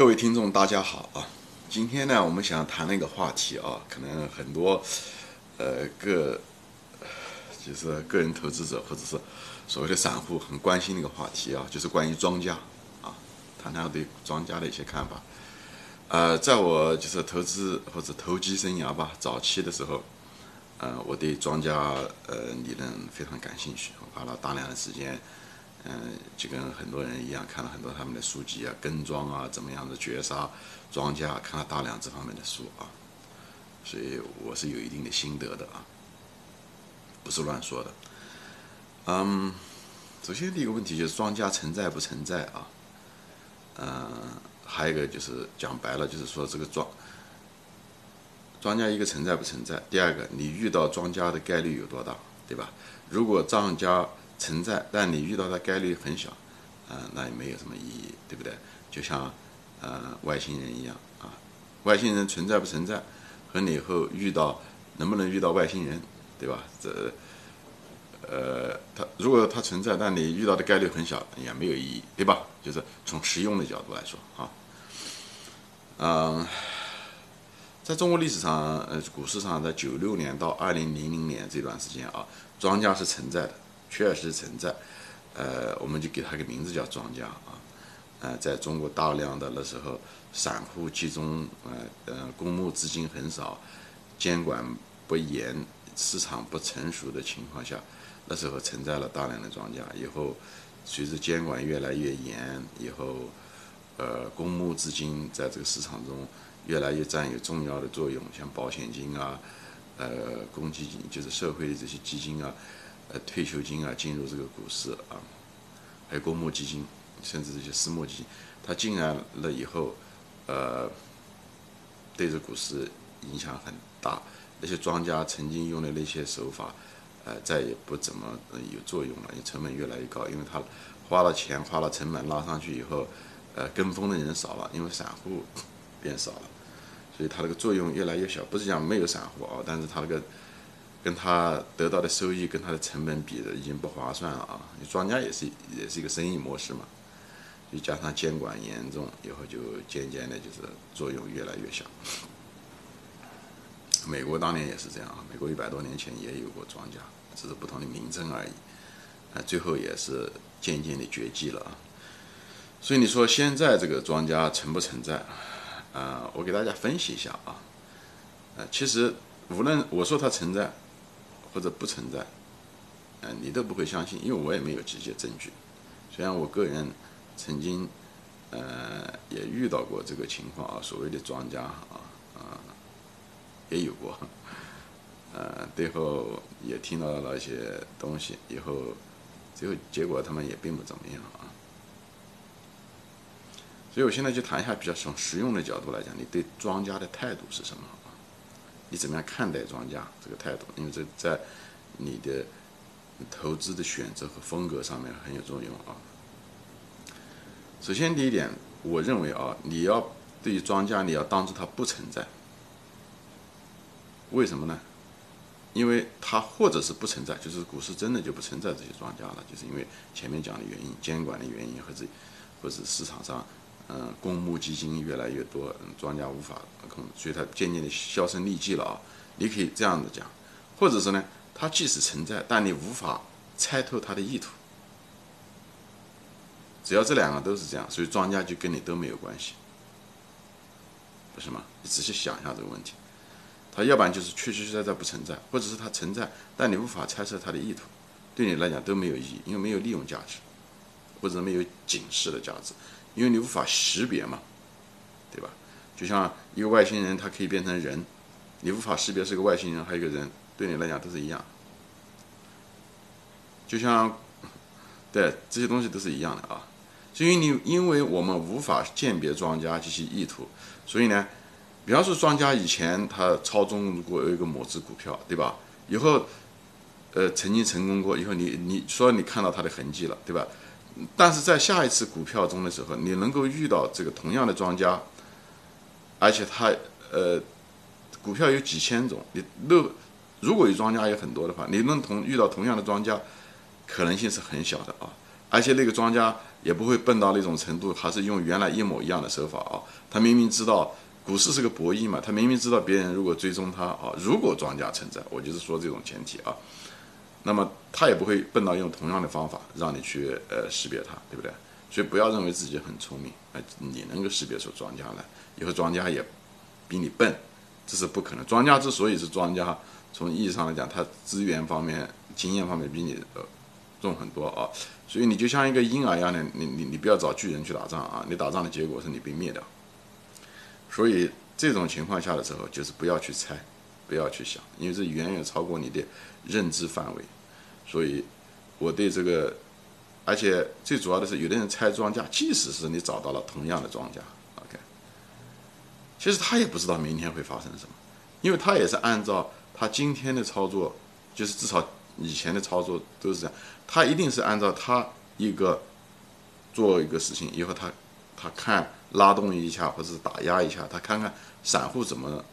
各位听众，大家好啊！今天呢，我们想谈那个话题啊，可能很多呃个就是个人投资者或者是所谓的散户很关心的一个话题啊，就是关于庄家啊，谈谈对庄家的一些看法。呃，在我就是投资或者投机生涯吧，早期的时候，呃，我对庄家呃理论非常感兴趣，花了大量的时间。嗯，就跟很多人一样，看了很多他们的书籍啊，跟庄啊，怎么样的绝杀庄家，看了大量这方面的书啊，所以我是有一定的心得的啊，不是乱说的。嗯，首先第一个问题就是庄家存在不存在啊？嗯，还有一个就是讲白了，就是说这个庄庄家一个存在不存在？第二个，你遇到庄家的概率有多大，对吧？如果庄家存在，但你遇到的概率很小，啊，那也没有什么意义，对不对？就像，呃，外星人一样啊，外星人存在不存在，和你以后遇到能不能遇到外星人，对吧？这，呃，他如果他存在，但你遇到的概率很小，也没有意义，对吧？就是从实用的角度来说啊，嗯，在中国历史上，呃，股市上，在九六年到二零零零年这段时间啊，庄家是存在的。确实存在，呃，我们就给它个名字叫庄家啊，呃，在中国大量的那时候，散户集中，呃呃，公募资金很少，监管不严，市场不成熟的情况下，那时候存在了大量的庄家。以后随着监管越来越严，以后，呃，公募资金在这个市场中越来越占有重要的作用，像保险金啊，呃，公积金就是社会的这些基金啊。呃，退休金啊，进入这个股市啊，还有公募基金，甚至这些私募基金，它进来了以后，呃，对这股市影响很大。那些庄家曾经用的那些手法，呃，再也不怎么有作用了，因为成本越来越高，因为他花了钱，花了成本拉上去以后，呃，跟风的人少了，因为散户变少了，所以它那个作用越来越小。不是讲没有散户啊，但是它那个。跟他得到的收益跟他的成本比的已经不划算了啊！你庄家也是也是一个生意模式嘛，就加上监管严重，以后就渐渐的就是作用越来越小。美国当年也是这样啊，美国一百多年前也有过庄家，只是不同的名称而已，啊，最后也是渐渐的绝迹了啊。所以你说现在这个庄家存不存在？啊，我给大家分析一下啊，呃，其实无论我说它存在。或者不存在，嗯，你都不会相信，因为我也没有直接证据。虽然我个人曾经，呃，也遇到过这个情况啊，所谓的庄家啊，啊，也有过，呃，最后也听到了一些东西，以后最后结果他们也并不怎么样啊。所以我现在就谈一下比较从实用的角度来讲，你对庄家的态度是什么？你怎么样看待庄家这个态度？因为这在你的投资的选择和风格上面很有作用啊。首先第一点，我认为啊，你要对于庄家，你要当做它不存在。为什么呢？因为它或者是不存在，就是股市真的就不存在这些庄家了，就是因为前面讲的原因，监管的原因，或者或者市场上。嗯，公募基金越来越多，庄家无法控制，所以它渐渐的销声匿迹了啊。你可以这样子讲，或者是呢，它即使存在，但你无法猜透它的意图。只要这两个都是这样，所以庄家就跟你都没有关系，不是吗？你仔细想一下这个问题，它要不然就是确确实实在不存在，或者是它存在，但你无法猜测它的意图，对你来讲都没有意义，因为没有利用价值，或者没有警示的价值。因为你无法识别嘛，对吧？就像一个外星人，他可以变成人，你无法识别是个外星人还有一个人，对你来讲都是一样。就像，对这些东西都是一样的啊。所以你因为我们无法鉴别庄家及其意图，所以呢，比方说庄家以前他操纵过一个某只股票，对吧？以后，呃，曾经成功过，以后你你说你看到他的痕迹了，对吧？但是在下一次股票中的时候，你能够遇到这个同样的庄家，而且他呃，股票有几千种，你如如果有庄家有很多的话，你能同遇到同样的庄家，可能性是很小的啊。而且那个庄家也不会笨到那种程度，还是用原来一模一样的手法啊。他明明知道股市是个博弈嘛，他明明知道别人如果追踪他啊，如果庄家存在，我就是说这种前提啊，那么他也不会笨到用同样的方法让你去呃识别它，对不对？所以不要认为自己很聪明，哎，你能够识别出庄家来，以后庄家也比你笨，这是不可能。庄家之所以是庄家，从意义上来讲，他资源方面、经验方面比你呃重很多啊。所以你就像一个婴儿一样的，你你你不要找巨人去打仗啊！你打仗的结果是你被灭掉。所以这种情况下的时候，就是不要去猜，不要去想，因为这远远超过你的认知范围。所以我对这个。而且最主要的是，有的人拆庄家，即使是你找到了同样的庄家，OK，其实他也不知道明天会发生什么，因为他也是按照他今天的操作，就是至少以前的操作都是这样，他一定是按照他一个做一个事情以后，他他看拉动一下或者是打压一下，他看看散户怎么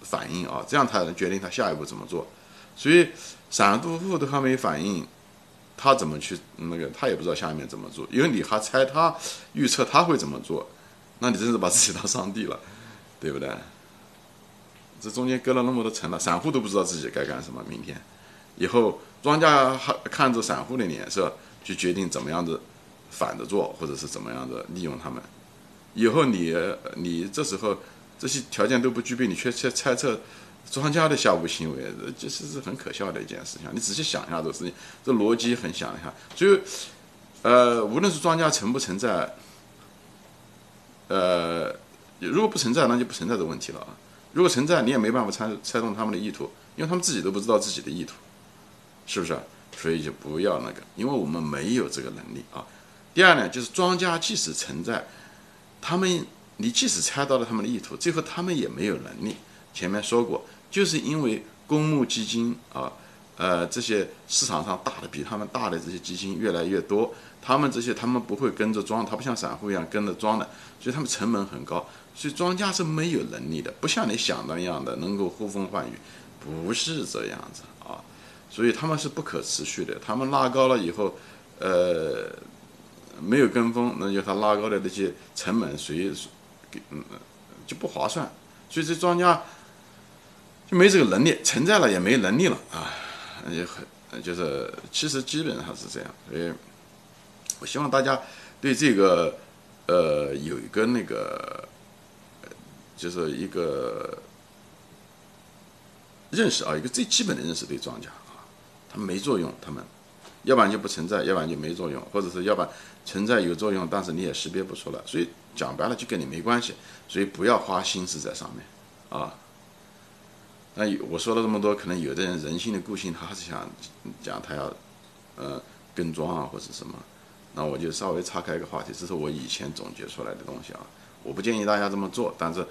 反应啊，这样他能决定他下一步怎么做。所以散户都还没反应。他怎么去那个？他也不知道下面怎么做，因为你还猜他预测他会怎么做，那你真是把自己当上帝了，对不对？这中间隔了那么多层了，散户都不知道自己该干什么。明天以后，庄家还看着散户的脸色去决定怎么样子反着做，或者是怎么样子利用他们。以后你你这时候这些条件都不具备，你却却猜测。庄家的下午行为，这其实是很可笑的一件事情。你仔细想一下这个事情，这逻辑很想一下。就，呃，无论是庄家存不存在，呃，如果不存在，那就不存在的问题了啊。如果存在，你也没办法猜猜动他们的意图，因为他们自己都不知道自己的意图，是不是？所以就不要那个，因为我们没有这个能力啊。第二呢，就是庄家即使存在，他们你即使猜到了他们的意图，最后他们也没有能力。前面说过，就是因为公募基金啊，呃，这些市场上大的比他们大的这些基金越来越多，他们这些他们不会跟着装，他不像散户一样跟着装的，所以他们成本很高，所以庄家是没有能力的，不像你想的那样的能够呼风唤雨，不是这样子啊，所以他们是不可持续的，他们拉高了以后，呃，没有跟风，那就他拉高的那些成本谁给嗯就不划算，所以这庄家。就没这个能力，存在了也没能力了啊，也很就是，其实基本上是这样。所以，我希望大家对这个呃有一个那个，就是一个认识啊，一个最基本的认识对庄家啊，他们没作用，他们要不然就不存在，要不然就没作用，或者是要不然存在有作用，但是你也识别不出来。所以讲白了就跟你没关系，所以不要花心思在上面啊。那我说了这么多，可能有的人人性的固性，他是想讲他要，呃，跟庄啊或者什么，那我就稍微岔开一个话题，这是我以前总结出来的东西啊，我不建议大家这么做，但是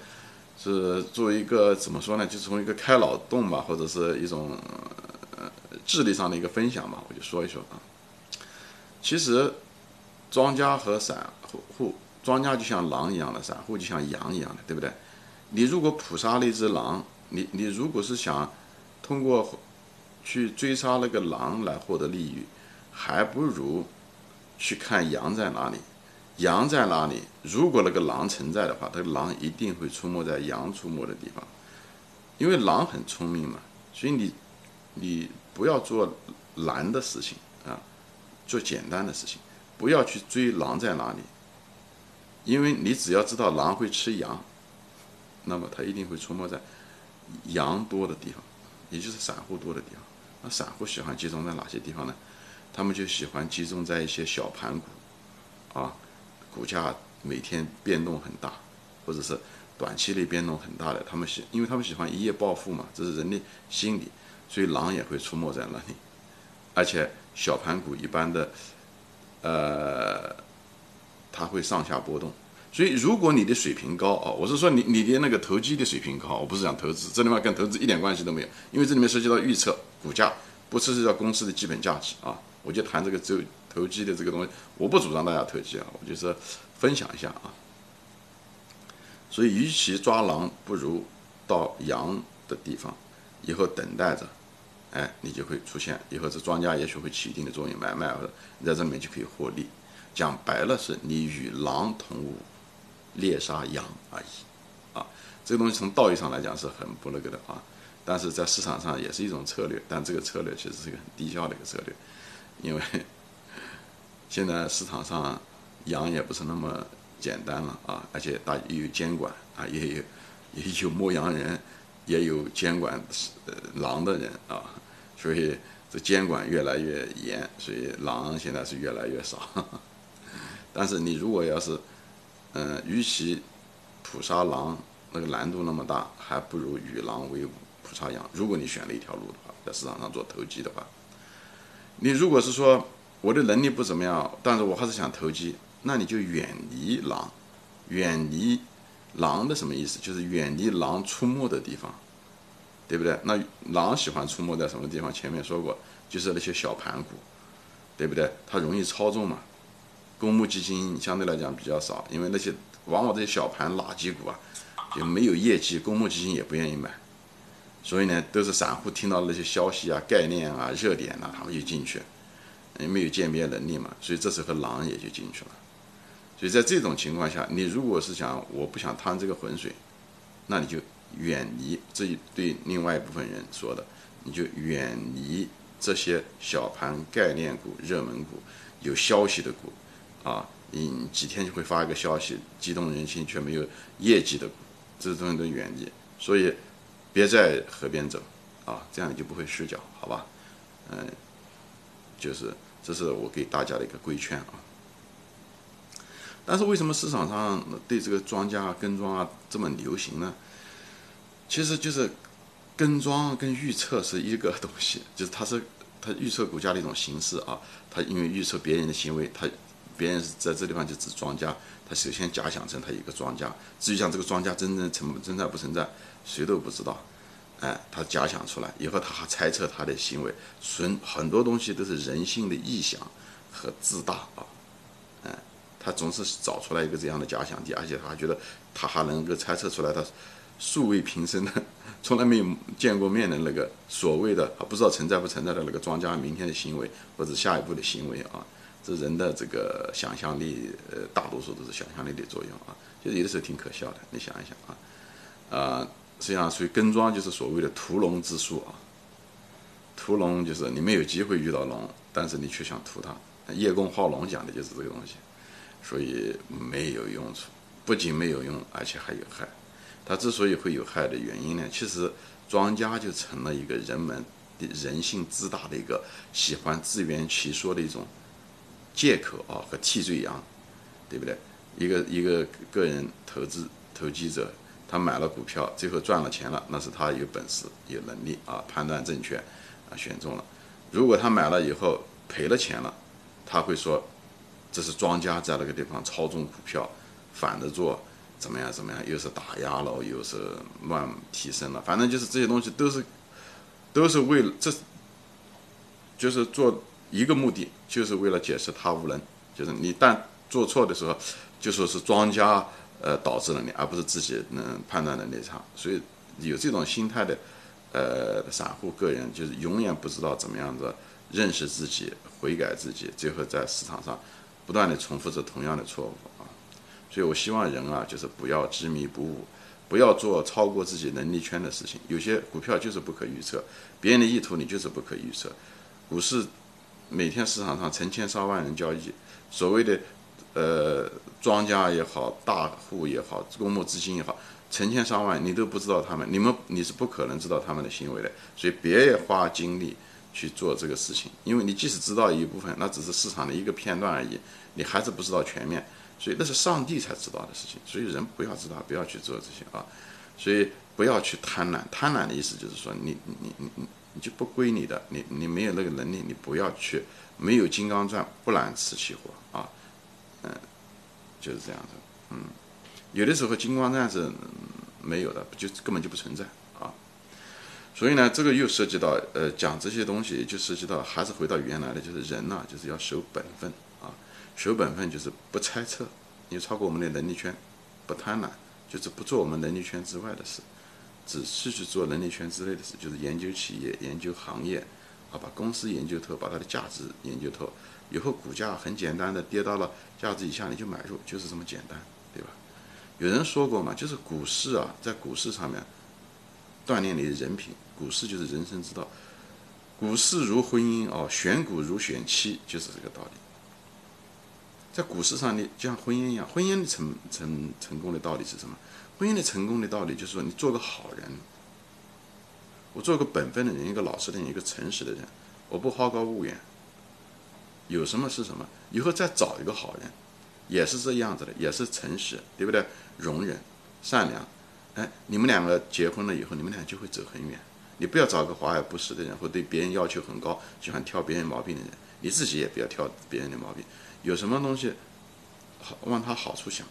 是作为一个怎么说呢，就从一个开脑洞吧，或者是一种呃智力上的一个分享吧，我就说一说啊。其实庄家和散户，庄家就像狼一样的，散户就像羊一样的，对不对？你如果捕杀了一只狼。你你如果是想通过去追杀那个狼来获得利益，还不如去看羊在哪里。羊在哪里？如果那个狼存在的话，那个狼一定会出没在羊出没的地方，因为狼很聪明嘛。所以你你不要做难的事情啊，做简单的事情，不要去追狼在哪里，因为你只要知道狼会吃羊，那么它一定会出没在。羊多的地方，也就是散户多的地方。那散户喜欢集中在哪些地方呢？他们就喜欢集中在一些小盘股，啊，股价每天变动很大，或者是短期内变动很大的。他们喜，因为他们喜欢一夜暴富嘛，这是人的心理，所以狼也会出没在那里。而且小盘股一般的，呃，它会上下波动。所以，如果你的水平高啊，我是说你你的那个投机的水平高，我不是讲投资，这里面跟投资一点关系都没有，因为这里面涉及到预测股价，不涉及到公司的基本价值啊。我就谈这个只有投机的这个东西，我不主张大家投机啊，我就是分享一下啊。所以，与其抓狼，不如到羊的地方，以后等待着，哎，你就会出现，以后这庄家也许会起一定的作用，买卖或者你在这里面就可以获利。讲白了是你与狼同舞，猎杀羊而已，啊，这个东西从道义上来讲是很不那个的啊，但是在市场上也是一种策略，但这个策略其实是个很低效的一个策略，因为 现在市场上羊也不是那么简单了啊，而且大也有监管啊，也有也有牧羊人，也有监管呃狼的人啊，所以这监管越来越严，所以狼现在是越来越少。但是你如果要是，嗯，与其捕杀狼那个难度那么大，还不如与狼为伍捕杀羊。如果你选了一条路的话，在市场上做投机的话，你如果是说我的能力不怎么样，但是我还是想投机，那你就远离狼，远离狼的什么意思？就是远离狼出没的地方，对不对？那狼喜欢出没在什么地方？前面说过，就是那些小盘股，对不对？它容易操纵嘛。公募基金相对来讲比较少，因为那些往往这些小盘垃圾股啊，就没有业绩，公募基金也不愿意买，所以呢，都是散户听到那些消息啊、概念啊、热点呐，他们就进去，因为没有鉴别能力嘛，所以这时候狼也就进去了。所以在这种情况下，你如果是想我不想趟这个浑水，那你就远离这一对另外一部分人说的，你就远离这些小盘概念股、热门股、有消息的股。啊，你几天就会发一个消息，激动人心却没有业绩的股，这东西都远离。所以，别在河边走，啊，这样你就不会失脚，好吧？嗯，就是这是我给大家的一个规劝啊。但是为什么市场上对这个庄家跟庄啊这么流行呢？其实就是跟庄跟预测是一个东西，就是它是它预测股价的一种形式啊。它因为预测别人的行为，它。别人是在这地方就指庄家，他首先假想成他一个庄家，至于像这个庄家真正存存在不存在，谁都不知道。哎，他假想出来以后，他还猜测他的行为，纯很多东西都是人性的臆想和自大啊。哎，他总是找出来一个这样的假想敌，而且他还觉得他还能够猜测出来他素未平生的、从来没有见过面的那个所谓的不知道存在不存在的那个庄家明天的行为或者下一步的行为啊。这人的这个想象力，呃，大多数都是想象力的作用啊，就是有的时候挺可笑的。你想一想啊，啊，实际上属于跟庄，就是所谓的屠龙之术啊。屠龙就是你没有机会遇到龙，但是你却想屠它。叶公好龙讲的就是这个东西，所以没有用处，不仅没有用，而且还有害。它之所以会有害的原因呢，其实庄家就成了一个人们人性自大的一个喜欢自圆其说的一种。借口啊和替罪羊，对不对？一个一个个人投资投机者，他买了股票，最后赚了钱了，那是他有本事、有能力啊，判断正确啊，选中了。如果他买了以后赔了钱了，他会说这是庄家在那个地方操纵股票，反着做，怎么样怎么样？又是打压了，又是乱提升了，反正就是这些东西都是都是为了这，就是做。一个目的就是为了解释他无能，就是你但做错的时候，就说是庄家呃导致了你，而不是自己能判断能力差。所以有这种心态的呃散户个人，就是永远不知道怎么样子认识自己、悔改自己，最后在市场上不断的重复着同样的错误啊。所以我希望人啊，就是不要执迷不悟，不要做超过自己能力圈的事情。有些股票就是不可预测，别人的意图你就是不可预测，股市。每天市场上成千上万人交易，所谓的，呃，庄家也好，大户也好，公募资金也好，成千上万，你都不知道他们，你们你是不可能知道他们的行为的，所以别花精力去做这个事情，因为你即使知道一部分，那只是市场的一个片段而已，你还是不知道全面，所以那是上帝才知道的事情，所以人不要知道，不要去做这些啊，所以不要去贪婪，贪婪的意思就是说，你你你你。你你就不归你的，你你没有那个能力，你不要去，没有金刚钻不揽瓷器活啊，嗯，就是这样的，嗯，有的时候金刚钻是没有的，就根本就不存在啊，所以呢，这个又涉及到呃讲这些东西，就涉及到还是回到原来的，就是人呐，就是要守本分啊，守本分就是不猜测，你超过我们的能力圈，不贪婪，就是不做我们能力圈之外的事。只是去做能力圈之类的事，就是研究企业、研究行业，啊，把公司研究透，把它的价值研究透，以后股价很简单的跌到了价值以下，你就买入，就是这么简单，对吧？有人说过嘛，就是股市啊，在股市上面锻炼你的人品，股市就是人生之道。股市如婚姻哦，选股如选妻，就是这个道理。在股市上，你就像婚姻一样，婚姻成成成功的道理是什么？婚姻的成功的道理就是说，你做个好人，我做个本分的人，一个老实的人，一个诚实的人，我不好高骛远。有什么是什么？以后再找一个好人，也是这样子的，也是诚实，对不对？容忍、善良，哎，你们两个结婚了以后，你们俩就会走很远。你不要找个华而不实的人，或对别人要求很高、喜欢挑别人毛病的人，你自己也不要挑别人的毛病。有什么东西好往他好处想，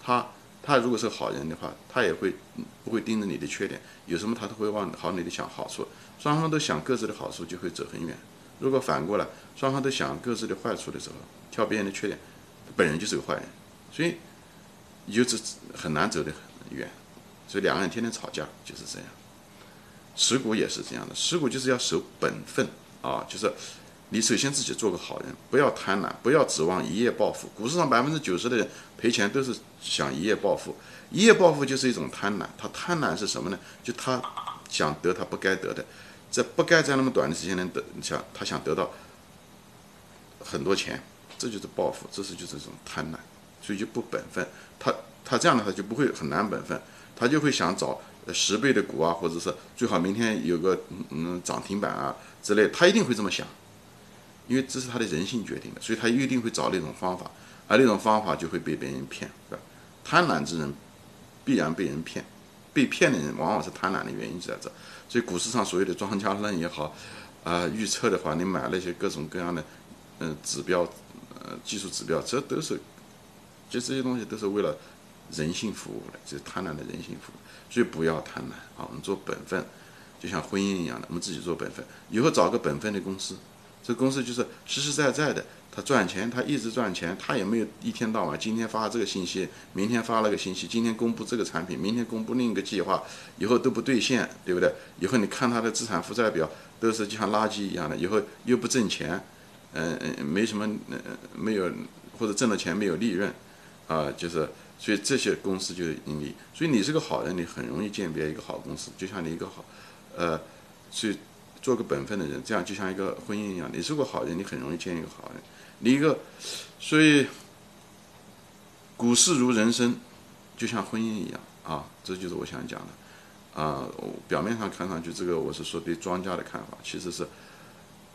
他他如果是好人的话，他也会不会盯着你的缺点，有什么他都会往好你的想好处，双方都想各自的好处，就会走很远。如果反过来，双方都想各自的坏处的时候，挑别人的缺点，本人就是个坏人，所以你就很难走得很远。所以两个人天天吵架就是这样。持股也是这样的，持股就是要守本分啊，就是。你首先自己做个好人，不要贪婪，不要指望一夜暴富。股市上百分之九十的人赔钱都是想一夜暴富，一夜暴富就是一种贪婪。他贪婪是什么呢？就他想得他不该得的，在不该在那么短的时间内得，想他想得到很多钱，这就是暴富，这是就是一种贪婪，所以就不本分。他他这样的话就不会很难本分，他就会想找十倍的股啊，或者是最好明天有个嗯涨停板啊之类，他一定会这么想。因为这是他的人性决定的，所以他一定会找那种方法，而那种方法就会被别人骗，是吧？贪婪之人必然被人骗，被骗的人往往是贪婪的原因就在这。所以股市上所有的庄家论也好，啊，预测的话，你买那些各种各样的，嗯，指标，呃，技术指标，这都是，就这些东西都是为了人性服务的，就是贪婪的人性服务。所以不要贪婪啊，我们做本分，就像婚姻一样的，我们自己做本分，以后找个本分的公司。这公司就是实实在在的，他赚钱，他一直赚钱，他也没有一天到晚今天发这个信息，明天发了个信息，今天公布这个产品，明天公布另一个计划，以后都不兑现，对不对？以后你看他的资产负债表都是就像垃圾一样的，以后又不挣钱，嗯嗯，没什么，嗯没有或者挣了钱没有利润，啊，就是所以这些公司就是盈利。所以你是个好人，你很容易鉴别一个好公司，就像你一个好，呃，所以。做个本分的人，这样就像一个婚姻一样。你是个好人，你很容易见一个好人。你一个，所以股市如人生，就像婚姻一样啊。这就是我想讲的啊。表面上看上去，这个我是说对庄家的看法，其实是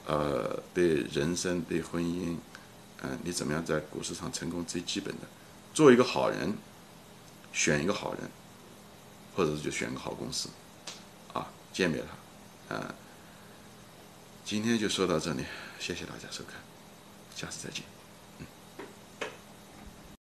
呃对人生、对婚姻，嗯，你怎么样在股市上成功最基本的，做一个好人，选一个好人，或者是就选个好公司啊，鉴别它，嗯。今天就说到这里，谢谢大家收看，下次再见。